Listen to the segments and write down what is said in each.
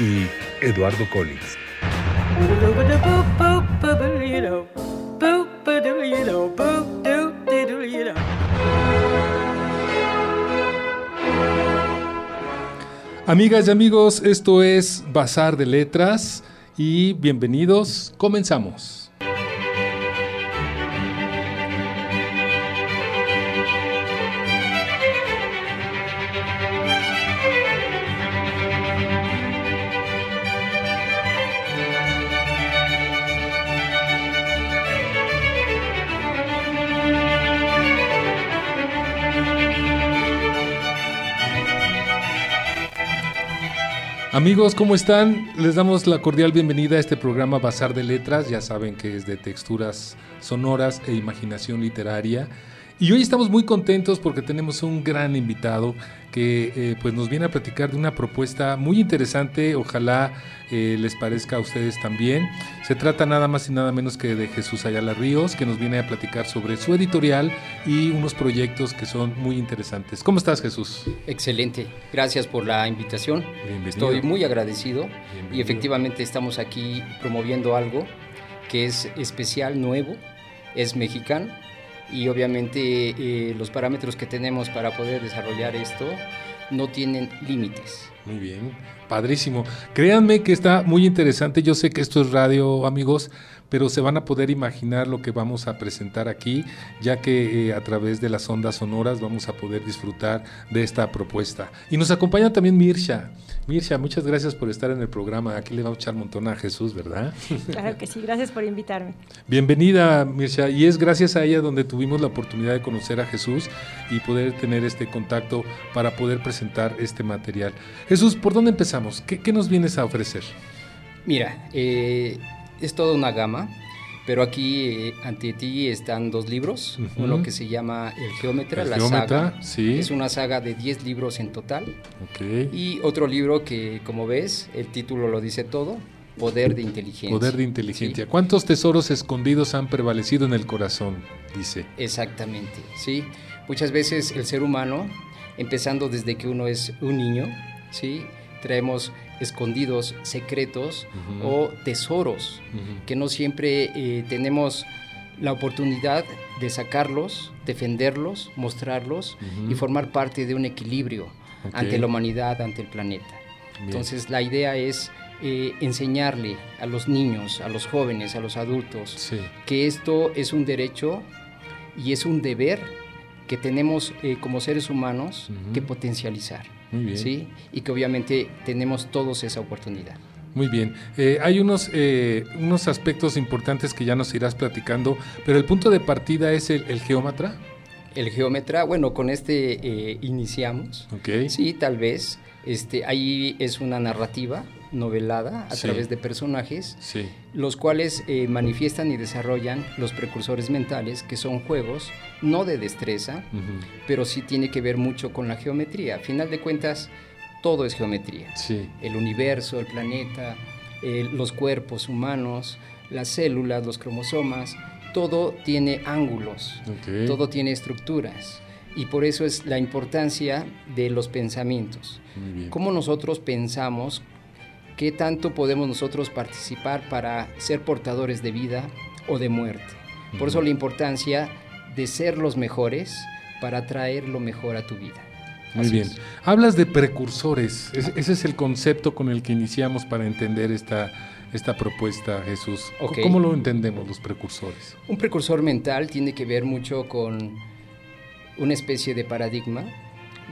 y Eduardo Collins. Amigas y amigos, esto es Bazar de Letras y bienvenidos. Comenzamos. Amigos, ¿cómo están? Les damos la cordial bienvenida a este programa Bazar de Letras. Ya saben que es de texturas sonoras e imaginación literaria. Y hoy estamos muy contentos porque tenemos un gran invitado que eh, pues nos viene a platicar de una propuesta muy interesante, ojalá eh, les parezca a ustedes también. Se trata nada más y nada menos que de Jesús Ayala Ríos, que nos viene a platicar sobre su editorial y unos proyectos que son muy interesantes. ¿Cómo estás Jesús? Excelente, gracias por la invitación. Estoy muy agradecido y efectivamente estamos aquí promoviendo algo que es especial, nuevo, es mexicano y obviamente eh, los parámetros que tenemos para poder desarrollar esto no tienen límites. Muy bien, padrísimo. Créanme que está muy interesante. Yo sé que esto es radio, amigos, pero se van a poder imaginar lo que vamos a presentar aquí, ya que eh, a través de las ondas sonoras vamos a poder disfrutar de esta propuesta. Y nos acompaña también Mirsha. Mirsha, muchas gracias por estar en el programa. Aquí le vamos a echar un montón a Jesús, ¿verdad? Claro que sí, gracias por invitarme. Bienvenida, Mirsha. Y es gracias a ella donde tuvimos la oportunidad de conocer a Jesús y poder tener este contacto para poder presentar este material. Jesús, ¿por dónde empezamos? ¿Qué, nos vienes a ofrecer? Mira, eh, es toda una gama, pero aquí eh, ante ti están dos libros, uno que se llama El Geómetra, la saga. Sí. Es una saga de 10 libros en total. Okay. Y otro libro que, como ves, el título lo dice todo, Poder de Inteligencia. Poder de Inteligencia. ¿Cuántos tesoros escondidos han prevalecido en el corazón? Dice. Exactamente, sí. Muchas veces el ser humano, empezando desde que uno es un niño, ¿sí? traemos escondidos, secretos o tesoros que no siempre eh, tenemos la oportunidad de sacarlos, defenderlos, mostrarlos y formar parte de un equilibrio ante la humanidad, ante el planeta. Entonces la idea es eh, enseñarle a los niños, a los jóvenes, a los adultos, que esto es un derecho y es un deber que tenemos eh, como seres humanos que potencializar. ¿Sí? Y que obviamente tenemos todos esa oportunidad. Muy bien. Eh, hay unos, eh, unos aspectos importantes que ya nos irás platicando, pero el punto de partida es el, el geómetra. El geómetra, bueno, con este eh, iniciamos. Okay. Sí, tal vez. Este, ahí es una narrativa novelada a través de personajes, los cuales eh, manifiestan y desarrollan los precursores mentales, que son juegos no de destreza, pero sí tiene que ver mucho con la geometría. A final de cuentas, todo es geometría. El universo, el planeta, los cuerpos humanos, las células, los cromosomas, todo tiene ángulos, todo tiene estructuras. Y por eso es la importancia de los pensamientos. Cómo nosotros pensamos, qué tanto podemos nosotros participar para ser portadores de vida o de muerte. Por eso la importancia de ser los mejores para traer lo mejor a tu vida. Muy bien. Hablas de precursores. ese es el concepto con el que iniciamos para entender esta, esta propuesta, Jesús. ¿Cómo lo entendemos los precursores? Un precursor mental tiene que ver mucho con una especie de paradigma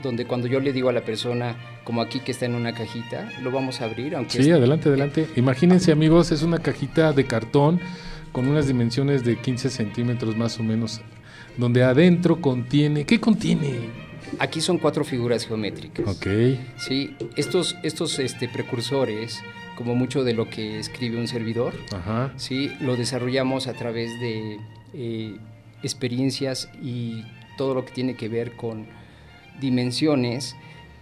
donde cuando yo le digo a la persona, como aquí que está en una cajita, lo vamos a abrir. Aunque sí, adelante, adelante. Imagínense amigos, es una cajita de cartón con unas dimensiones de 15 centímetros más o menos, donde adentro contiene, ¿qué contiene? Aquí son cuatro figuras geométricas. Ok. Sí, estos, estos este, precursores, como mucho de lo que escribe un servidor, sí, lo desarrollamos a través de eh, experiencias y todo lo que tiene que ver con dimensiones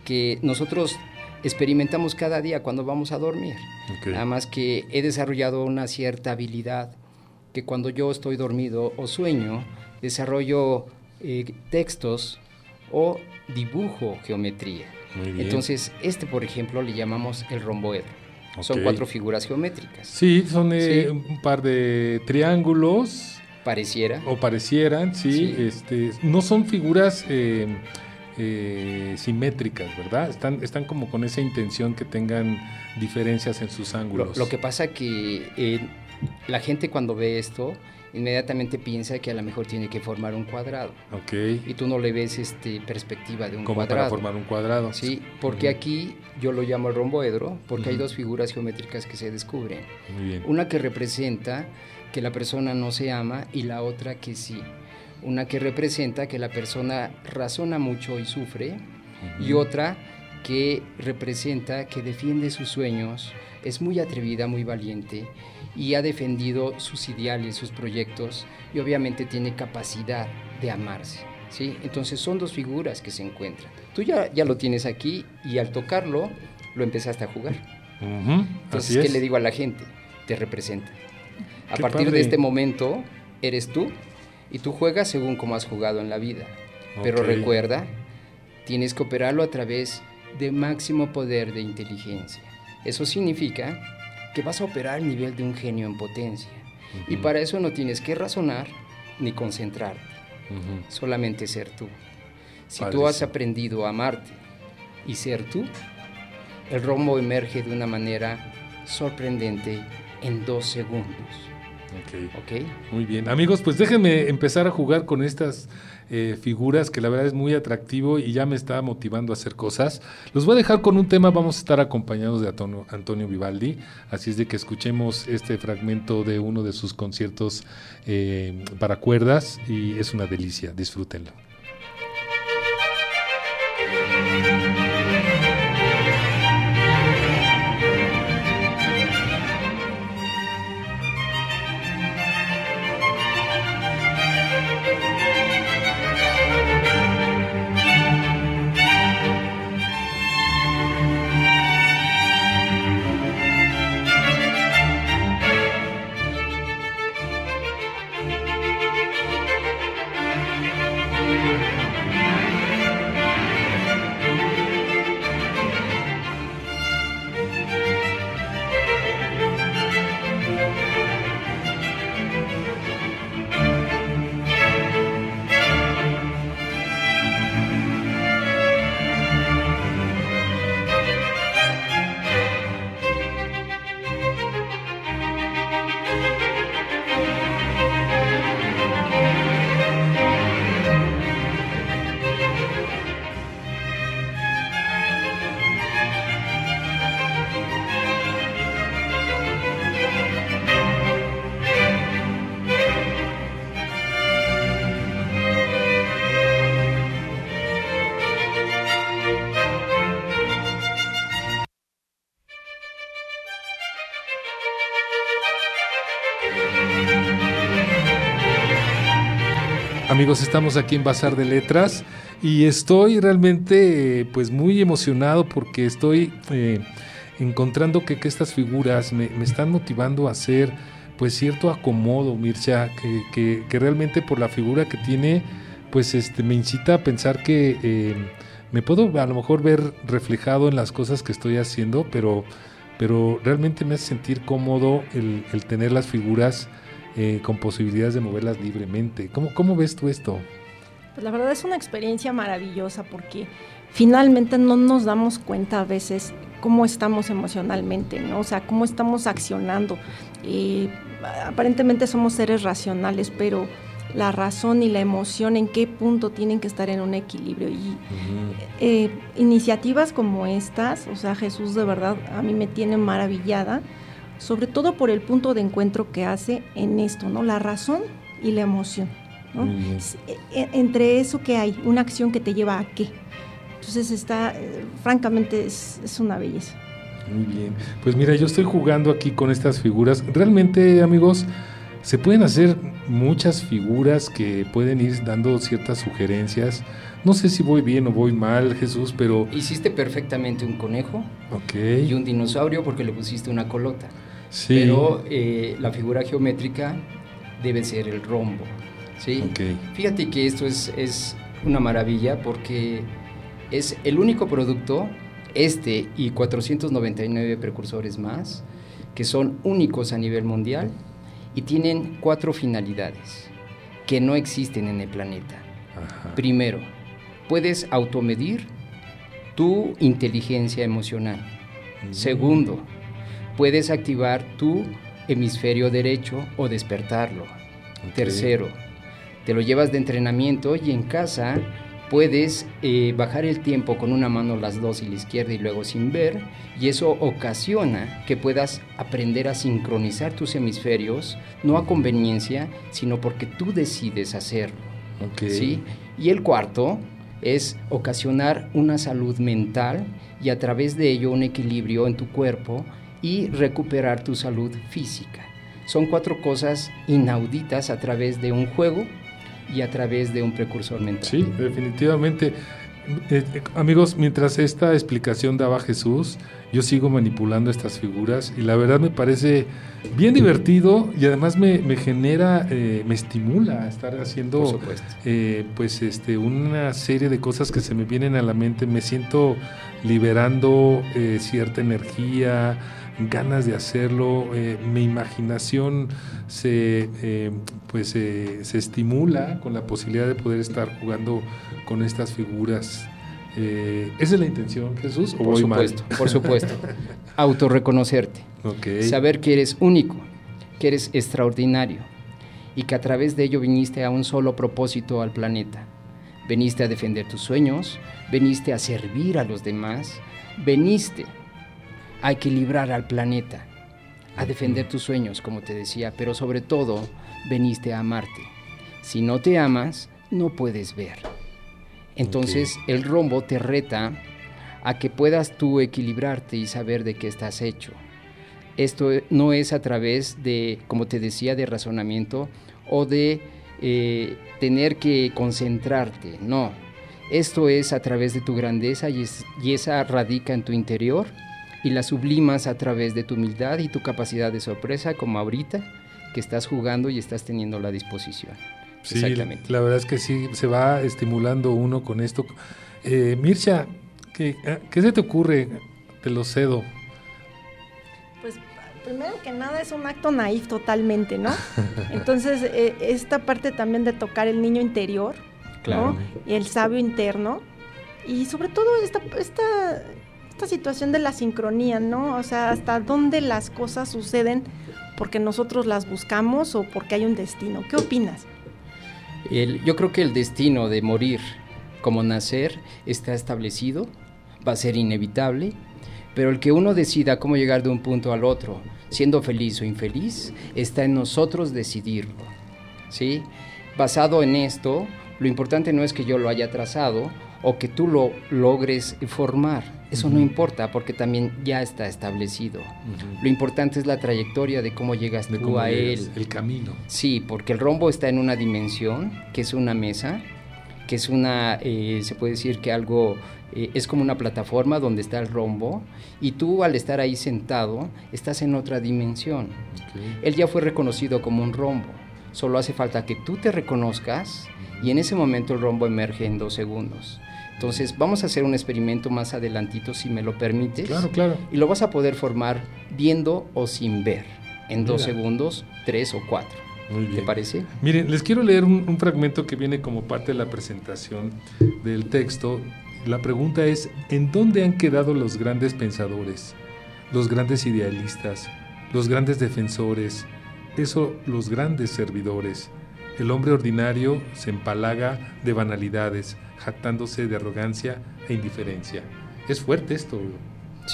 que nosotros experimentamos cada día cuando vamos a dormir. Nada más que he desarrollado una cierta habilidad que cuando yo estoy dormido o sueño, desarrollo eh, textos o dibujo geometría. Entonces, este, por ejemplo, le llamamos el romboedro. Son cuatro figuras geométricas. Sí, son eh, un par de triángulos. Pareciera. O parecieran, sí. Este, no son figuras eh, simétricas, ¿verdad? Están, están como con esa intención que tengan diferencias en sus ángulos. Lo, que pasa que la gente cuando ve esto inmediatamente piensa que a lo mejor tiene que formar un cuadrado. Ok. Y tú no le ves este, perspectiva de un Como cuadrado. para formar un cuadrado. Sí, porque aquí yo lo llamo el romboedro, porque hay dos figuras geométricas que se descubren. Muy bien. Una que representa que la persona no se ama y la otra que sí. Una que representa que la persona razona mucho y sufre y otra que representa que defiende sus sueños, es muy atrevida, muy valiente y ha defendido sus ideales, sus proyectos y obviamente tiene capacidad de amarse. ¿sí? Entonces son dos figuras que se encuentran. Tú ya, ya lo tienes aquí y al tocarlo lo empezaste a jugar. Entonces, ¿qué le digo a la gente? Te representa. A partir de este momento eres tú y tú juegas según como has jugado en la vida. Pero recuerda, tienes que operarlo a través de máximo poder de inteligencia. Eso significa que vas a operar al nivel de un genio en potencia. Y para eso no tienes que razonar ni concentrarte, solamente ser tú. Si tú has aprendido a amarte y ser tú, el rombo emerge de una manera sorprendente en dos segundos. Ok. Muy bien. Amigos, pues déjenme empezar a jugar con estas eh, figuras que la verdad es muy atractivo y ya me está motivando a hacer cosas. Los voy a dejar con un tema, vamos a estar acompañados de Antonio, Antonio Vivaldi, así es de que escuchemos este fragmento de uno de sus conciertos eh, para cuerdas y es una delicia, disfrútenlo. Amigos, estamos aquí en Bazar de Letras y estoy realmente pues muy emocionado porque estoy eh, encontrando que, estas figuras me, están motivando a hacer pues cierto acomodo, Mircea, que, realmente por la figura que tiene pues este me incita a pensar que eh, me puedo a lo mejor ver reflejado en las cosas que estoy haciendo, pero, pero realmente me hace sentir cómodo el tener las figuras eh, con posibilidades de moverlas libremente. ¿Cómo, ¿Cómo ves tú esto? Pues la verdad es una experiencia maravillosa porque finalmente no nos damos cuenta a veces cómo estamos emocionalmente, ¿no? O sea, cómo estamos accionando. Eh, aparentemente somos seres racionales, pero la razón y la emoción en qué punto tienen que estar en un equilibrio. Y eh, iniciativas como estas, o sea, Jesús de verdad a mí me tiene maravillada sobre todo por el punto de encuentro que hace en esto, ¿no? La razón y la emoción. E, e, entre eso que hay, una acción que te lleva a qué. Entonces está, eh, francamente, es, es una belleza. Muy bien. Pues mira, yo estoy jugando aquí con estas figuras. Realmente, amigos, se pueden hacer muchas figuras que pueden ir dando ciertas sugerencias. No sé si voy bien o voy mal, Jesús, pero... Hiciste perfectamente un conejo okay. y un dinosaurio porque le pusiste una colota. Sí. Pero eh, la figura geométrica debe ser el rombo. ¿sí? Okay. Fíjate que esto es, es una maravilla porque es el único producto, este y 499 precursores más, que son únicos a nivel mundial y tienen cuatro finalidades que no existen en el planeta. Primero, puedes automedir tu inteligencia emocional. Mm. Segundo, puedes activar tu hemisferio derecho o despertarlo. Tercero, te lo llevas de entrenamiento y en casa puedes eh, bajar el tiempo con una mano las dos y la izquierda y luego sin ver, y eso ocasiona que puedas aprender a sincronizar tus hemisferios, no a conveniencia, sino porque tú decides hacerlo. ¿sí? Y el cuarto es ocasionar una salud mental y a través de ello un equilibrio en tu cuerpo y recuperar tu salud física. Son cuatro cosas inauditas a través de un juego y a través de un precursor mental. Sí, definitivamente. Eh, eh, amigos, mientras esta explicación daba Jesús, yo sigo manipulando estas figuras y la verdad me parece bien divertido y además me, genera, eh, me estimula a estar haciendo pues este, una serie de cosas que se me vienen a la mente. Me siento liberando cierta energía, ganas de hacerlo, eh, mi imaginación se, eh, pues, se estimula con la posibilidad de poder estar jugando con estas figuras. Eh, ¿Esa es la intención, Jesús? ¿o por supuesto, por supuesto. Autorreconocerte. Saber que eres único, que eres extraordinario y que a través de ello viniste a un solo propósito al planeta. Veniste a defender tus sueños, veniste a servir a los demás, veniste a equilibrar al planeta, a defender tus sueños, como te decía, pero sobre todo veniste a amarte. Si no te amas, no puedes ver. Entonces el rombo te reta a que puedas tú equilibrarte y saber de qué estás hecho. Esto no es a través de, como te decía, de razonamiento o de eh, tener que concentrarte, no. Esto es a través de tu grandeza y, y esa radica en tu interior y la sublimas a través de tu humildad y tu capacidad de sorpresa, como ahorita que estás jugando y estás teniendo la disposición. Sí, Exactamente. la verdad es que sí, se va estimulando uno con esto. Eh, Mircha, ¿qué, ¿qué se te ocurre? Te lo cedo. Pues primero que nada es un acto naif totalmente, ¿no? Entonces, eh, esta parte también de tocar el niño interior, claro. Y el sabio interno, y sobre todo esta, esta esta situación de la sincronía, ¿no? O sea, hasta dónde las cosas suceden porque nosotros las buscamos o porque hay un destino. ¿Qué opinas? yo creo que el destino de morir como nacer está establecido, va a ser inevitable, pero el que uno decida cómo llegar de un punto al otro, siendo feliz o infeliz, está en nosotros decidirlo. ¿Sí? Basado en esto, lo importante no es que yo lo haya trazado o que tú lo logres formar, eso no importa porque también ya está establecido. Lo importante es la trayectoria de cómo llegas tú a él. El camino. Sí, porque el rombo está en una dimensión, que es una mesa, que es una, eh, se puede decir que algo, eh, es como una plataforma donde está el rombo, y tú al estar ahí sentado, estás en otra dimensión. Él ya fue reconocido como un rombo, solo hace falta que tú te reconozcas, y en ese momento el rombo emerge en dos segundos. Entonces vamos a hacer un experimento más adelantito, si me lo permites. Claro, claro. Y lo vas a poder formar viendo o sin ver, en dos segundos, tres o cuatro. Muy bien. ¿Te parece? Miren, les quiero leer un, fragmento que viene como parte de la presentación del texto. La pregunta es, ¿en dónde han quedado los grandes pensadores, los grandes idealistas, los grandes defensores, eso, los grandes servidores? El hombre ordinario se empalaga de banalidades, jactándose de arrogancia e indiferencia. Es fuerte esto,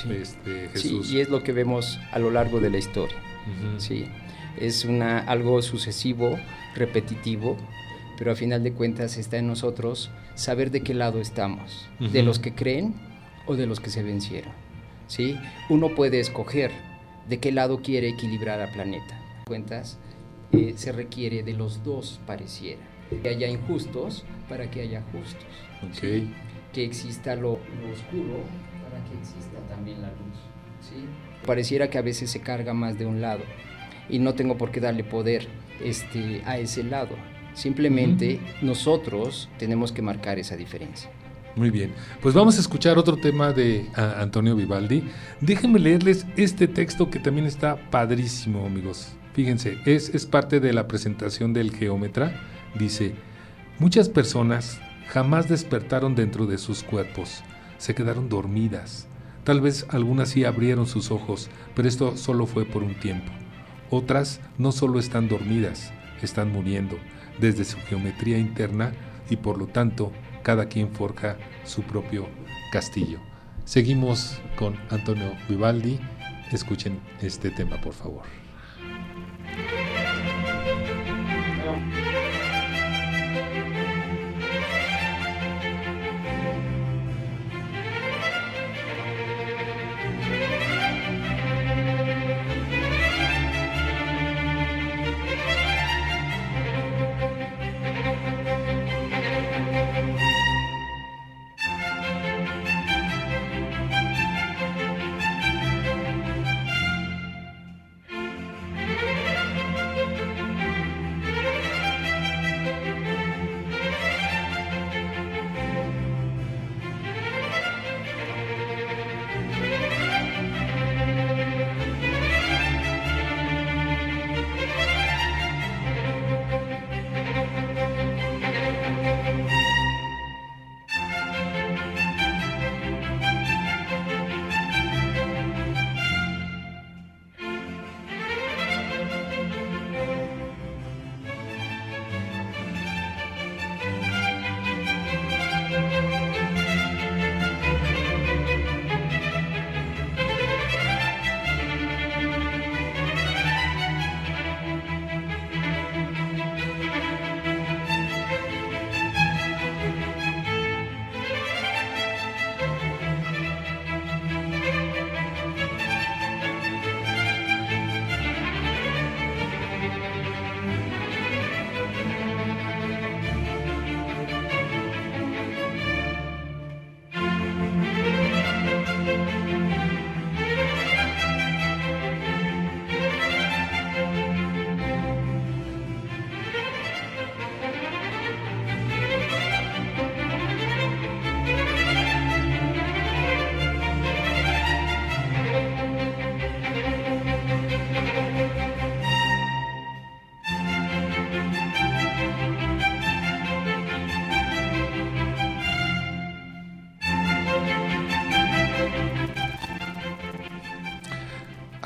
este, Jesús. Sí, y es lo que vemos a lo largo de la historia. Sí, es una, algo sucesivo, repetitivo, pero a final de cuentas está en nosotros saber de qué lado estamos, de los que creen o de los que se vencieron. ¿sí? Uno puede escoger de qué lado quiere equilibrar al planeta. Cuentas, eh, se requiere de los dos, pareciera. Que haya injustos para que haya justos. Que exista lo, oscuro para que exista también la luz. ¿sí? Pareciera que a veces se carga más de un lado y no tengo por qué darle poder este, a ese lado. Simplemente nosotros tenemos que marcar esa diferencia. Muy bien, pues vamos a escuchar otro tema de Antonio Vivaldi. Déjenme leerles este texto que también está padrísimo, amigos. Fíjense, es, es parte de la presentación del geómetra. Dice, muchas personas jamás despertaron dentro de sus cuerpos, se quedaron dormidas. Tal vez algunas sí abrieron sus ojos, pero esto solo fue por un tiempo. Otras no solo están dormidas, están muriendo desde su geometría interna y por lo tanto cada quien forja su propio castillo. Seguimos con Antonio Vivaldi. Escuchen este tema, por favor.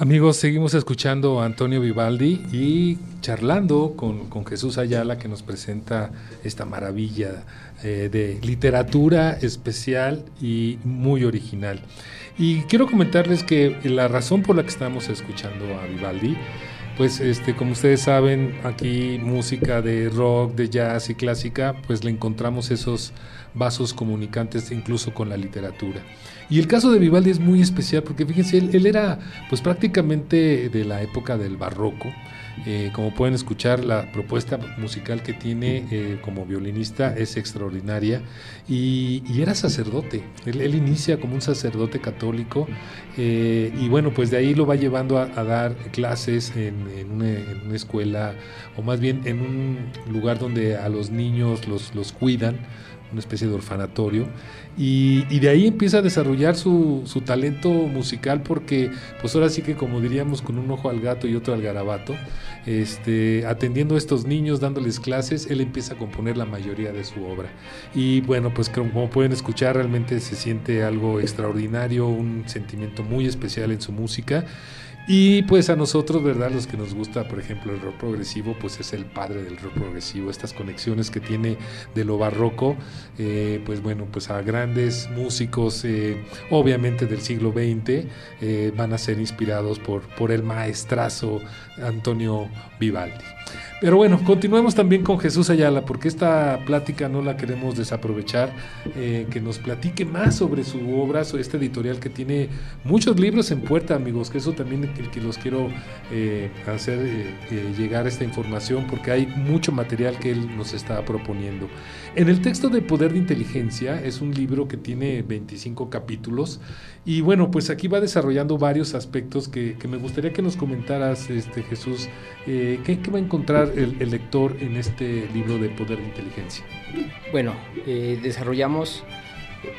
Amigos, seguimos escuchando a Antonio Vivaldi y charlando con, Jesús Ayala que nos presenta esta maravilla eh, de literatura especial y muy original. Y quiero comentarles que la razón por la que estamos escuchando a Vivaldi, pues este, como ustedes saben, aquí música de rock, de jazz y clásica, pues le encontramos esos vasos comunicantes incluso con la literatura. Y el caso de Vivaldi es muy especial porque fíjense, él, era pues prácticamente de la época del barroco. Eh, como pueden escuchar, la propuesta musical que tiene eh, como violinista es extraordinaria y, era sacerdote. Él, inicia como un sacerdote católico eh, y bueno, pues de ahí lo va llevando a, dar clases en, una, escuela o más bien en un lugar donde a los niños los, los cuidan una especie de orfanatorio, y, de ahí empieza a desarrollar su, su, talento musical porque, pues ahora sí que como diríamos, con un ojo al gato y otro al garabato, este, atendiendo a estos niños, dándoles clases, él empieza a componer la mayoría de su obra. Y bueno, pues como pueden escuchar, realmente se siente algo extraordinario, un sentimiento muy especial en su música. Y pues a nosotros, ¿verdad? Los que nos gusta, por ejemplo, el rock progresivo, pues es el padre del rock progresivo. Estas conexiones que tiene de lo barroco eh, pues bueno, pues a grandes músicos, eh, obviamente del siglo XX, eh, van a ser inspirados por, por el maestrazo Antonio Vivaldi. Pero bueno, continuemos también con Jesús Ayala, porque esta plática no la queremos desaprovechar, eh, que nos platique más sobre su obra, sobre este editorial que tiene muchos libros en puerta, amigos, que eso también que, que los quiero eh, hacer eh, llegar esta información, porque hay mucho material que él nos está proponiendo. En el texto de Poder de Inteligencia es un libro que tiene 25 capítulos y bueno, pues aquí va desarrollando varios aspectos que, me gustaría que nos comentaras, este Jesús, ¿qué, ¿qué, va a encontrar el, lector en este libro de Poder de Inteligencia? Bueno, eh, desarrollamos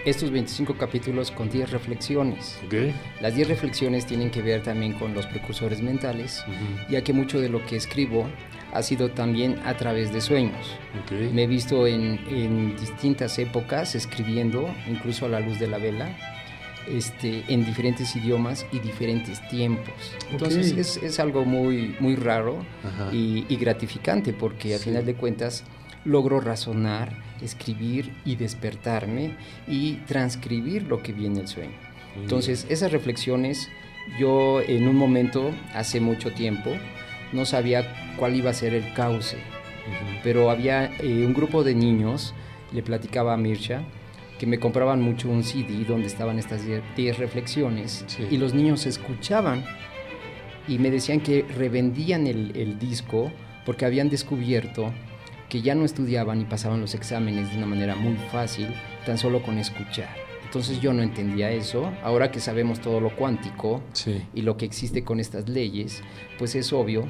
estos 25 capítulos con 10 reflexiones. Las 10 reflexiones tienen que ver también con los precursores mentales, ya que mucho de lo que escribo ha sido también a través de sueños. Me he visto en, en distintas épocas escribiendo, incluso a la luz de la vela, este, en diferentes idiomas y diferentes tiempos. Entonces es, es, algo muy, muy raro y, gratificante porque a final de cuentas logro razonar, escribir y despertarme y transcribir lo que viene el sueño. Entonces esas reflexiones yo en un momento, hace mucho tiempo, no sabía cuál iba a ser el cauce, pero había eh, un grupo de niños, le platicaba a Mircha, que me compraban mucho un CD donde estaban estas 10 reflexiones y los niños escuchaban y me decían que revendían el, el, disco porque habían descubierto que ya no estudiaban y pasaban los exámenes de una manera muy fácil, tan solo con escuchar. Entonces yo no entendía eso. Ahora que sabemos todo lo cuántico y lo que existe con estas leyes, pues es obvio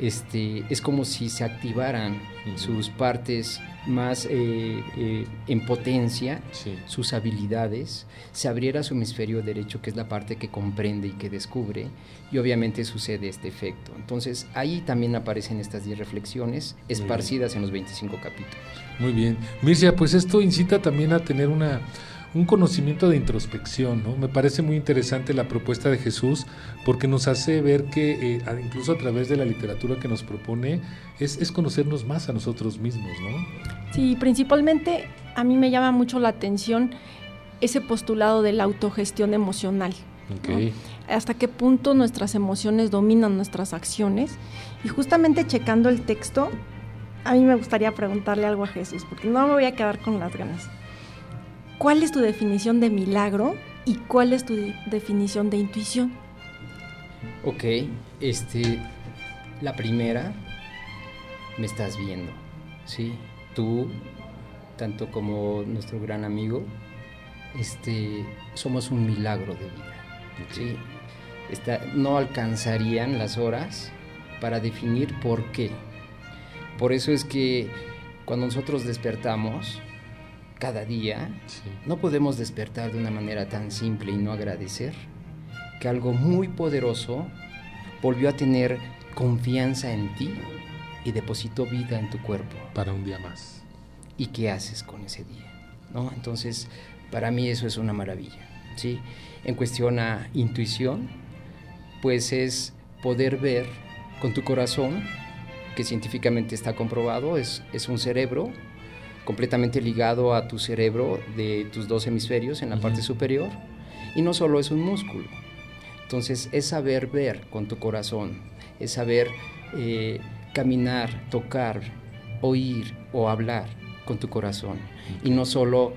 este, es como si se activaran sus partes más eh, eh, en potencia, sus habilidades, se abriera su hemisferio derecho, que es la parte que comprende y que descubre, y obviamente sucede este efecto. Entonces ahí también aparecen estas 10 reflexiones esparcidas en los 25 capítulos. Muy bien. Mircia, pues esto incita también a tener una un conocimiento de introspección. ¿no? Me parece muy interesante la propuesta de Jesús porque nos hace ver que eh, incluso a través de la literatura que nos propone es, conocernos más a nosotros mismos. ¿no? Sí, principalmente a mí me llama mucho la atención ese postulado de la autogestión emocional. Hasta qué punto nuestras emociones dominan nuestras acciones. Y justamente checando el texto, a mí me gustaría preguntarle algo a Jesús, porque no me voy a quedar con las ganas. ¿Cuál es tu definición de milagro y cuál es tu definición de intuición? Ok, este, la primera, me estás viendo, ¿sí? Tú, tanto como nuestro gran amigo, este, somos un milagro de vida, ¿sí? no alcanzarían las horas para definir por qué. Por eso es que cuando nosotros despertamos, cada día, no podemos despertar de una manera tan simple y no agradecer que algo muy poderoso volvió a tener confianza en ti y depositó vida en tu cuerpo. Para un día más. ¿Y qué haces con ese día? ¿No? Entonces, para mí eso es una maravilla. ¿sí? En cuestión a intuición, pues es poder ver con tu corazón, que científicamente está comprobado, es, es un cerebro completamente ligado a tu cerebro de tus dos hemisferios en la parte superior. Y no solo es un músculo. Entonces es saber ver con tu corazón, es saber eh, caminar, tocar, oír o hablar con tu corazón y no solo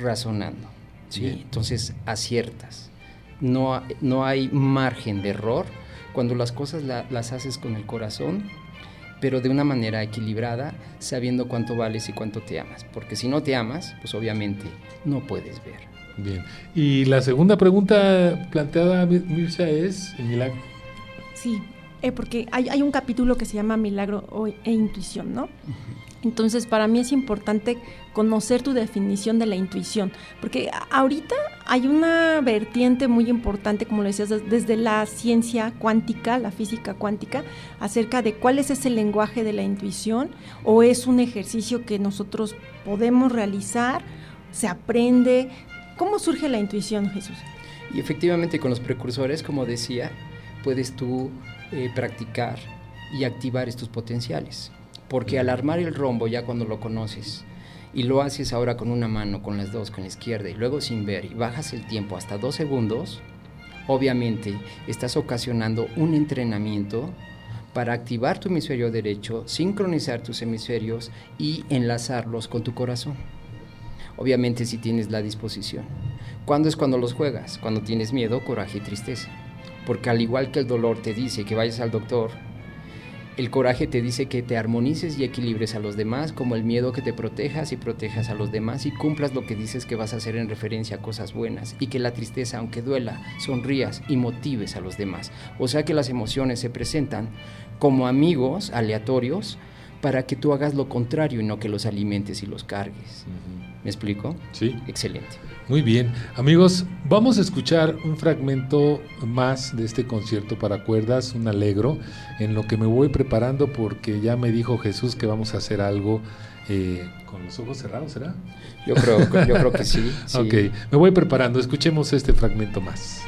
razonando. ¿sí? Entonces aciertas. No, no hay margen de error. Cuando las cosas las haces con el corazón, pero de una manera equilibrada, sabiendo cuánto vales y cuánto te amas. Porque si no te amas, pues obviamente no puedes ver. Bien. Y la segunda pregunta planteada, Mirza, es el milagro. Sí, eh, porque hay, hay, un capítulo que se llama Milagro e Intuición, ¿no? Entonces, para mí es importante conocer tu definición de la intuición, porque ahorita hay una vertiente muy importante, como lo decías, desde la ciencia cuántica, la física cuántica, acerca de cuál es ese lenguaje de la intuición o es un ejercicio que nosotros podemos realizar, se aprende. ¿Cómo surge la intuición, Jesús? Y efectivamente con los precursores, como decía, puedes tú eh, practicar y activar estos potenciales porque al armar el rombo ya cuando lo conoces y lo haces ahora con una mano, con las dos, con la izquierda y luego sin ver y bajas el tiempo hasta dos segundos, obviamente estás ocasionando un entrenamiento para activar tu hemisferio derecho, sincronizar tus hemisferios y enlazarlos con tu corazón. Obviamente si tienes la disposición. ¿Cuándo es cuando los juegas? Cuando tienes miedo, coraje y tristeza. Porque al igual que el dolor te dice que vayas al doctor, el coraje te dice que te armonices y equilibres a los demás, como el miedo que te protejas y protejas a los demás y cumplas lo que dices que vas a hacer en referencia a cosas buenas. Y que la tristeza, aunque duela, sonrías y motives a los demás. O sea que las emociones se presentan como amigos aleatorios para que tú hagas lo contrario y no que los alimentes y los cargues. ¿Me explico? Sí. Excelente. Muy bien. Amigos, vamos a escuchar un fragmento más de este concierto para cuerdas, un alegro, en lo que me voy preparando porque ya me dijo Jesús que vamos a hacer algo eh, con los ojos cerrados, ¿será? Yo creo, yo creo que sí, sí. Ok, me voy preparando. Escuchemos este fragmento más.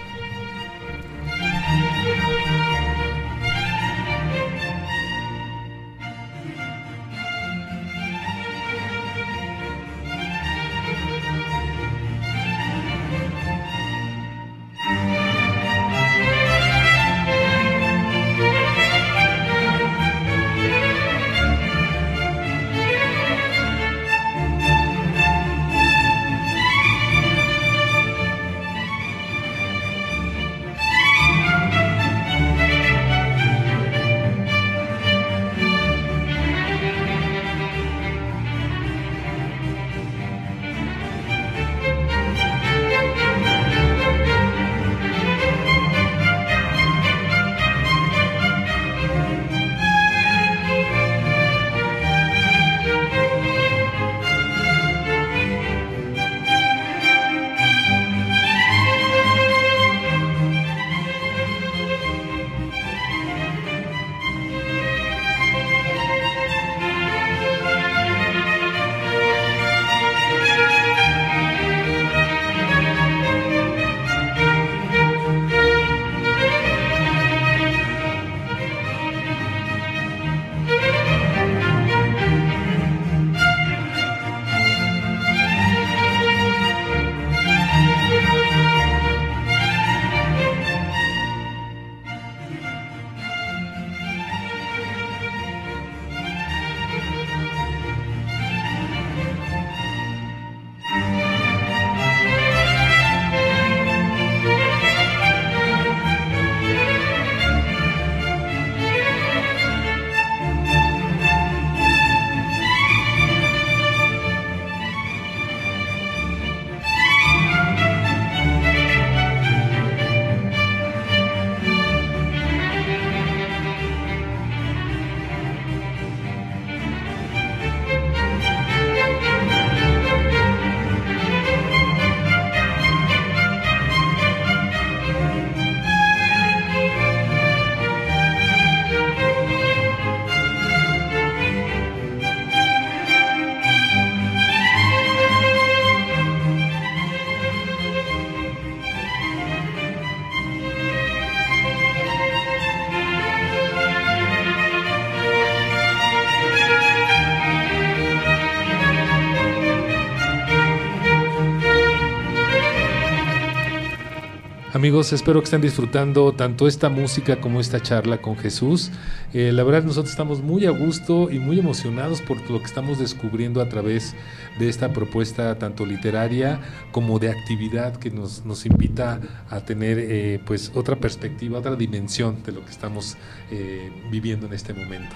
Amigos, espero que estén disfrutando tanto esta música como esta charla con Jesús. Eh, la verdad nosotros estamos muy a gusto y muy emocionados por lo que estamos descubriendo a través de esta propuesta tanto literaria como de actividad que nos, nos invita a tener eh, pues otra perspectiva, otra dimensión de lo que estamos eh, viviendo en este momento.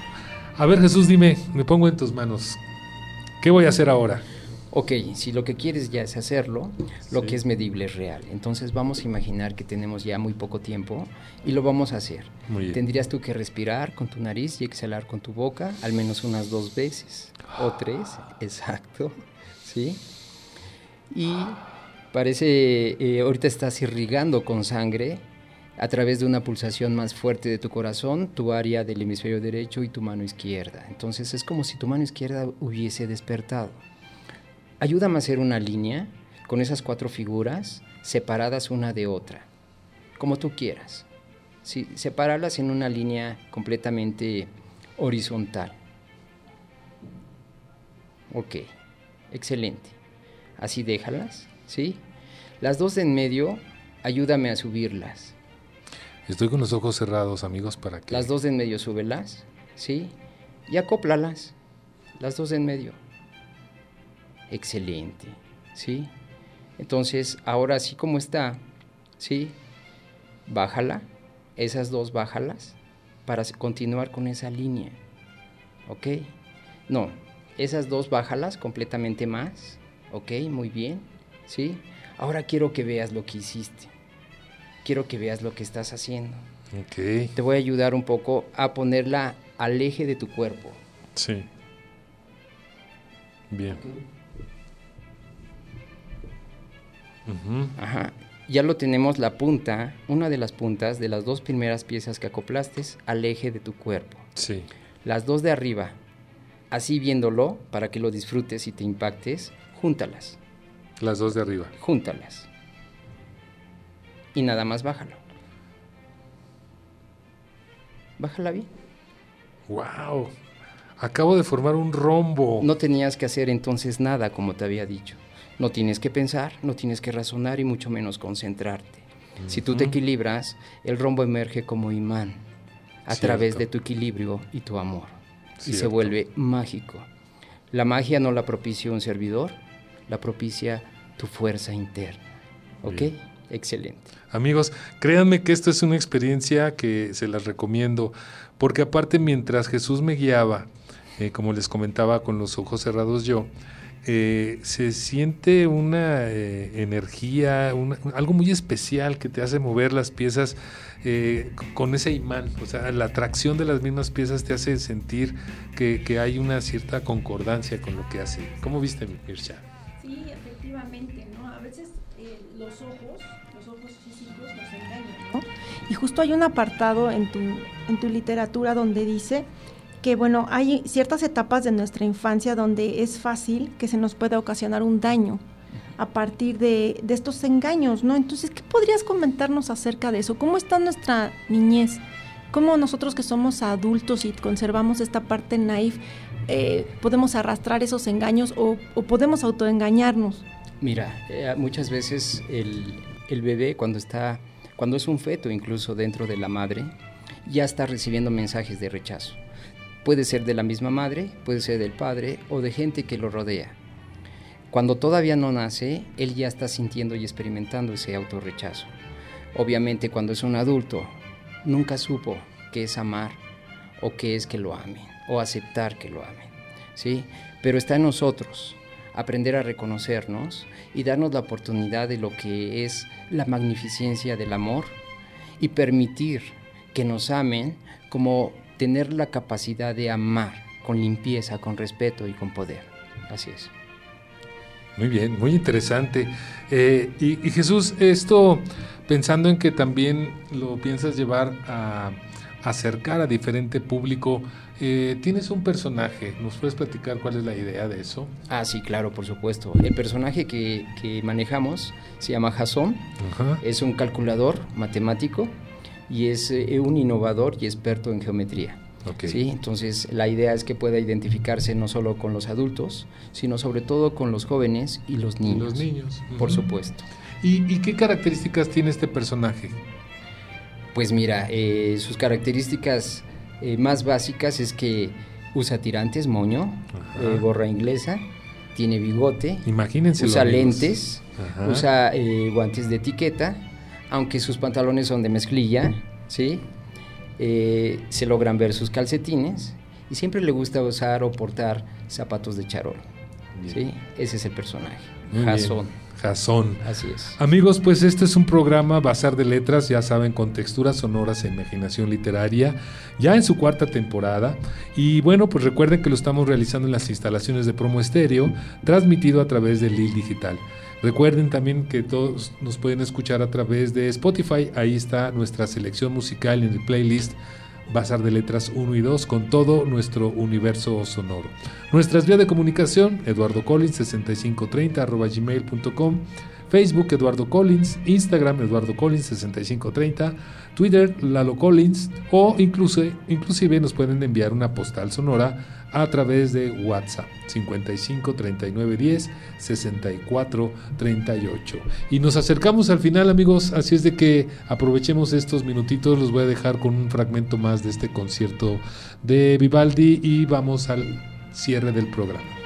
A ver Jesús, dime, me pongo en tus manos. ¿Qué voy a hacer ahora? Ok, si lo que quieres ya es hacerlo, lo que es medible es real. Entonces vamos a imaginar que tenemos ya muy poco tiempo y lo vamos a hacer. Tendrías tú que respirar con tu nariz y exhalar con tu boca al menos unas dos veces o tres, exacto, ¿sí? Y parece, eh, ahorita estás irrigando con sangre a través de una pulsación más fuerte de tu corazón, tu área del hemisferio derecho y tu mano izquierda. Entonces es como si tu mano izquierda hubiese despertado ayúdame a hacer una línea con esas cuatro figuras separadas una de otra, como tú quieras. Sí, separarlas en una línea completamente horizontal. Ok, Excelente. Así déjalas, ¿sí? Las dos de en medio, ayúdame a subirlas. Estoy con los ojos cerrados, amigos, para que... Las dos de en medio, súbelas, ¿sí? Y acóplalas. Las dos de en medio. Excelente, ¿sí? Entonces, ahora así como está, ¿sí? Bájala, esas dos bájalas, para continuar con esa línea, ¿ok? No, esas dos bájalas completamente más, ¿ok? Muy bien, ¿sí? Ahora quiero que veas lo que hiciste. Quiero que veas lo que estás haciendo. Ok. Te voy a ayudar un poco a ponerla al eje de tu cuerpo. Sí. Bien. Ajá. Ya lo tenemos la punta, una de las puntas de las dos primeras piezas que acoplaste al eje de tu cuerpo. Sí. Las dos de arriba, así viéndolo, para que lo disfrutes y te impactes, júntalas. Las dos de arriba. Júntalas. Y nada más bájalo. Bájala bien. ¡Wow! Acabo de formar un rombo. No tenías que hacer entonces nada, como te había dicho. No tienes que pensar, no tienes que razonar y mucho menos concentrarte. Si tú te equilibras, el rombo emerge como imán a través de tu equilibrio y tu amor. Y se vuelve mágico. La magia no la propicia un servidor, la propicia tu fuerza interna. ¿Ok? Excelente. Amigos, créanme que esto es una experiencia que se las recomiendo, porque aparte mientras Jesús me guiaba, eh, como les comentaba con los ojos cerrados yo, eh, se siente una eh, energía, algo muy especial que te hace mover las piezas con ese imán. O sea, la atracción de las mismas piezas te hace sentir que, que hay una cierta concordancia con lo que hace. ¿Cómo viste, Mirsha? Sí, efectivamente, ¿no? A veces los ojos, los ojos físicos nos engañan, ¿no? Y justo hay un apartado en tu, en tu literatura donde dice que bueno, hay ciertas etapas de nuestra infancia donde es fácil que se nos pueda ocasionar un daño a partir de, estos engaños, ¿no? Entonces, ¿qué podrías comentarnos acerca de eso? ¿Cómo está nuestra niñez? ¿Cómo nosotros que somos adultos y conservamos esta parte naif, eh, podemos arrastrar esos engaños o, podemos autoengañarnos? Mira, eh, muchas veces el, el bebé cuando está, cuando es un feto incluso dentro de la madre, ya está recibiendo mensajes de rechazo Puede ser de la misma madre, puede ser del padre o de gente que lo rodea. Cuando todavía no nace, él ya está sintiendo y experimentando ese autorrechazo. Obviamente cuando es un adulto, nunca supo qué es amar o qué es que lo amen o aceptar que lo amen. ¿sí? Pero está en nosotros aprender a reconocernos y darnos la oportunidad de lo que es la magnificencia del amor y permitir que nos amen como tener la capacidad de amar con limpieza, con respeto y con poder. Así es. Muy bien, muy interesante. Eh, y, Jesús, esto pensando en que también lo piensas llevar a, acercar a diferente público, eh, tienes un personaje, ¿nos puedes platicar cuál es la idea de eso? Ah, sí, claro, por supuesto. El personaje que, manejamos se llama Jason, es un calculador matemático y es eh, un innovador y experto en geometría. ¿sí? Entonces la idea es que pueda identificarse no solo con los adultos, sino sobre todo con los jóvenes y los niños. los niños. Por supuesto. ¿Y, qué características tiene este personaje? Pues mira, eh, sus características eh, más básicas es que usa tirantes, moño, gorra inglesa, tiene bigote, Imagínense usa lentes, usa guantes de etiqueta aunque sus pantalones son de mezclilla, ¿sí? Eh, se logran ver sus calcetines y siempre le gusta usar o portar zapatos de charol. ¿sí? Ese es el personaje, Jason. Jason. Así es. Amigos, pues este es un programa Bazar de Letras, ya saben, con texturas sonoras e imaginación literaria, ya en su cuarta temporada. Y bueno, pues recuerden que lo estamos realizando en las instalaciones de Promo Estéreo, transmitido a través del LIL Digital. Recuerden también que todos nos pueden escuchar a través de Spotify. Ahí está nuestra selección musical en el playlist Bazar de Letras 1 y 2 con todo nuestro universo sonoro. Nuestras vías de comunicación, Eduardo Collins 6530 gmail.com, Facebook Eduardo Collins, Instagram Eduardo Collins 6530, Twitter Lalo Collins o incluso, inclusive nos pueden enviar una postal sonora a través de WhatsApp 55 39 10 64 38. Y nos acercamos al final, amigos, así es de que aprovechemos estos minutitos, los voy a dejar con un fragmento más de este concierto de Vivaldi y vamos al cierre del programa.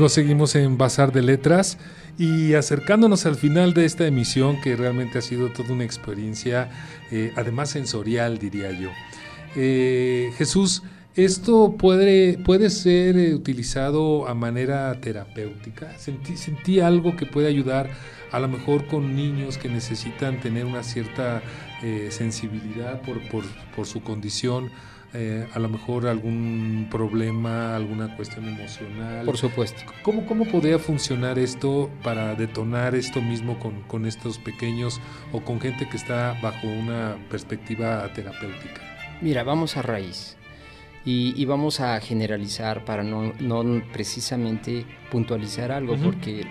Amigos, seguimos en Bazar de Letras y acercándonos al final de esta emisión que realmente ha sido toda una experiencia, eh, además sensorial diría yo. Eh, Jesús, ¿esto puede, puede ser eh, utilizado a manera terapéutica? ¿Sentí, ¿Sentí algo que puede ayudar a lo mejor con niños que necesitan tener una cierta sensibilidad por, por, por su condición? Eh, a lo mejor algún problema, alguna cuestión emocional. Por supuesto. ¿Cómo, cómo podría funcionar esto para detonar esto mismo con, con estos pequeños o con gente que está bajo una perspectiva terapéutica? Mira, vamos a raíz. Y, vamos a generalizar para no, no precisamente puntualizar algo, porque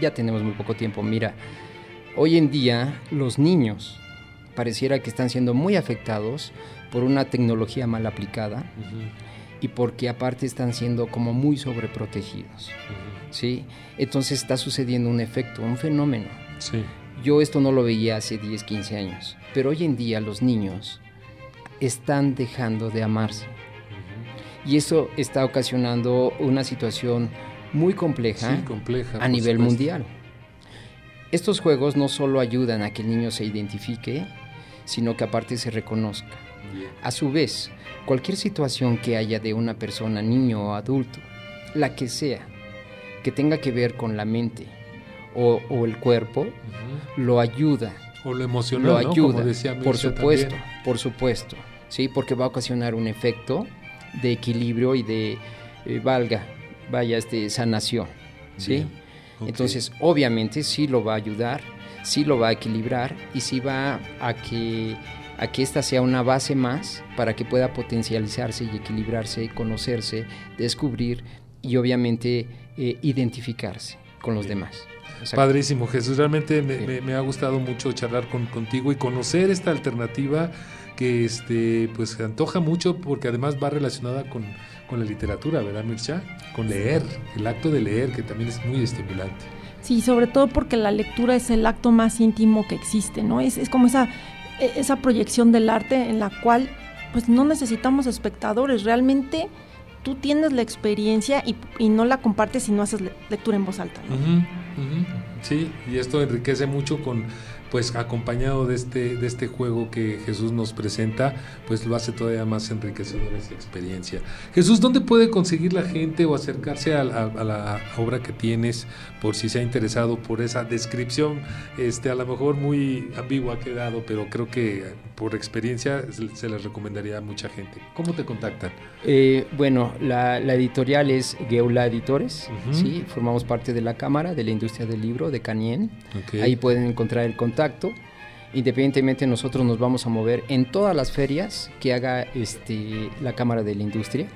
ya tenemos muy poco tiempo. Mira, hoy en día los niños pareciera que están siendo muy afectados por una tecnología mal aplicada y porque aparte están siendo como muy sobreprotegidos. ¿sí? Entonces está sucediendo un efecto, un fenómeno. Yo esto no lo veía hace 10, 15 años, pero hoy en día los niños están dejando de amarse. Y eso está ocasionando una situación muy compleja, compleja a nivel mundial. Estos juegos no solo ayudan a que el niño se identifique, sino que aparte se reconozca. A su vez, cualquier situación que haya de una persona, niño o adulto, la que sea, que tenga que ver con la mente o, el cuerpo, lo ayuda. O lo emocional, lo ayuda. por supuesto, por supuesto. Sí, porque va a ocasionar un efecto de equilibrio y de eh, valga, vaya, este, sanación. ¿sí? Entonces, obviamente sí lo va a ayudar sí lo va a equilibrar y sí va a que a que esta sea una base más para que pueda potencializarse y equilibrarse, conocerse, descubrir y obviamente eh, identificarse con los demás. Padrísimo, Jesús. Realmente me, ha gustado mucho charlar con, contigo y conocer esta alternativa que este, pues se antoja mucho porque además va relacionada con, con la literatura, ¿verdad, Mircha? Con leer, el acto de leer, que también es muy estimulante. Sí, sobre todo porque la lectura es el acto más íntimo que existe, ¿no? Es, es como esa, esa proyección del arte en la cual pues no necesitamos espectadores, realmente tú tienes la experiencia y, y no la compartes si no haces lectura en voz alta. Sí, y esto enriquece mucho con pues acompañado de este, de este juego que Jesús nos presenta, pues lo hace todavía más enriquecedor esa experiencia. Jesús, ¿dónde puede conseguir la gente o acercarse a, la obra que tienes por si se ha interesado por esa descripción, este, a lo mejor muy ambigua ha quedado, pero creo que por experiencia se les recomendaría a mucha gente. ¿Cómo te contactan? Eh, bueno, la, editorial es Geula Editores, ¿sí? formamos parte de la Cámara de la Industria del Libro de Canien. Ahí pueden encontrar el contacto Independientemente nosotros nos vamos a mover en todas las ferias que haga este, la Cámara de la Industria,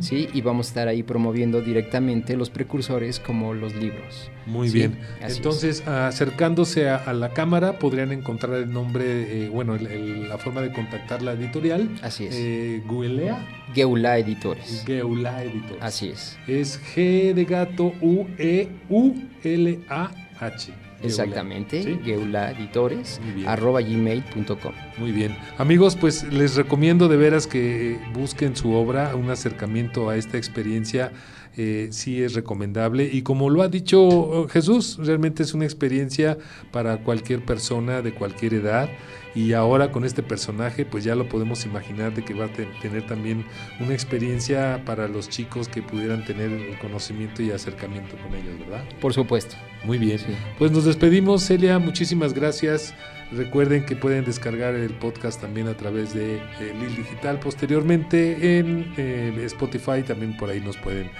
¿sí? Y vamos a estar ahí promoviendo directamente los precursores como los libros. Muy bien. Entonces, acercándose a, la Cámara, podrían encontrar el nombre, eh, bueno, la forma de contactar la editorial. Así es. Eh, Guelea. Geula Editores. Geula Editores. Así es. Es G de gato U E U L A H. Exactamente, Geula Editores, arroba gmail.com. Muy bien. Amigos, pues les recomiendo de veras que busquen su obra, un acercamiento a esta experiencia eh, sí es recomendable. Y como lo ha dicho oh, Jesús, realmente es una experiencia para cualquier persona de cualquier edad. Y ahora con este personaje, pues ya lo podemos imaginar de que va a tener también una experiencia para los chicos que pudieran tener el conocimiento y acercamiento con ellos, ¿verdad? Por supuesto. Muy bien. Pues nos despedimos, Celia. Muchísimas gracias. Recuerden que pueden descargar el podcast también a través de eh, Lil Digital posteriormente en eh, Spotify. También por ahí nos pueden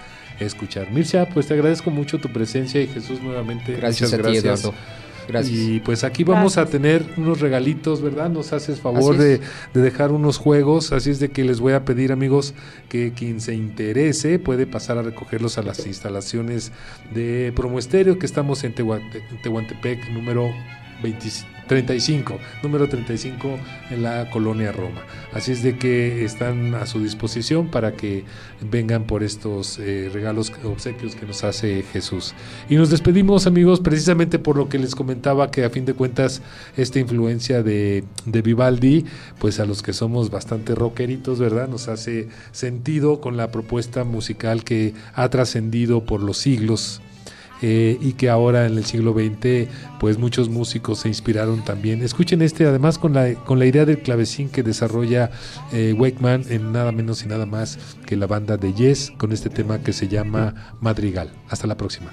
escuchar. Mircha, pues te agradezco mucho tu presencia y Jesús nuevamente. Gracias a ti, Eduardo. Gracias. Y pues aquí vamos a tener unos regalitos, ¿verdad? Nos haces favor de, dejar unos juegos, así es de que les voy a pedir amigos que quien se interese puede pasar a recogerlos a las instalaciones de Promo Estéreo que estamos en Tehuantepec número 35, número 35 en la colonia Roma. Así es de que están a su disposición para que vengan por estos eh, regalos, obsequios que nos hace Jesús. Y nos despedimos amigos precisamente por lo que les comentaba que a fin de cuentas esta influencia de, de Vivaldi, pues a los que somos bastante rockeritos, ¿verdad? Nos hace sentido con la propuesta musical que ha trascendido por los siglos eh, y que ahora en el siglo XX pues muchos músicos se inspiraron también. Escuchen este además con la, con la idea del clavecín que desarrolla eh, Wakeman en nada menos y nada más que la banda de Yes con este tema que se llama Madrigal. Hasta la próxima.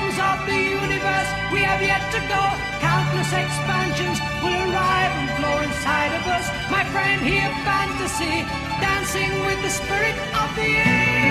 the universe. We have yet to go. Countless expansions will arrive and flow inside of us. My friend here, fantasy, dancing with the spirit of the age.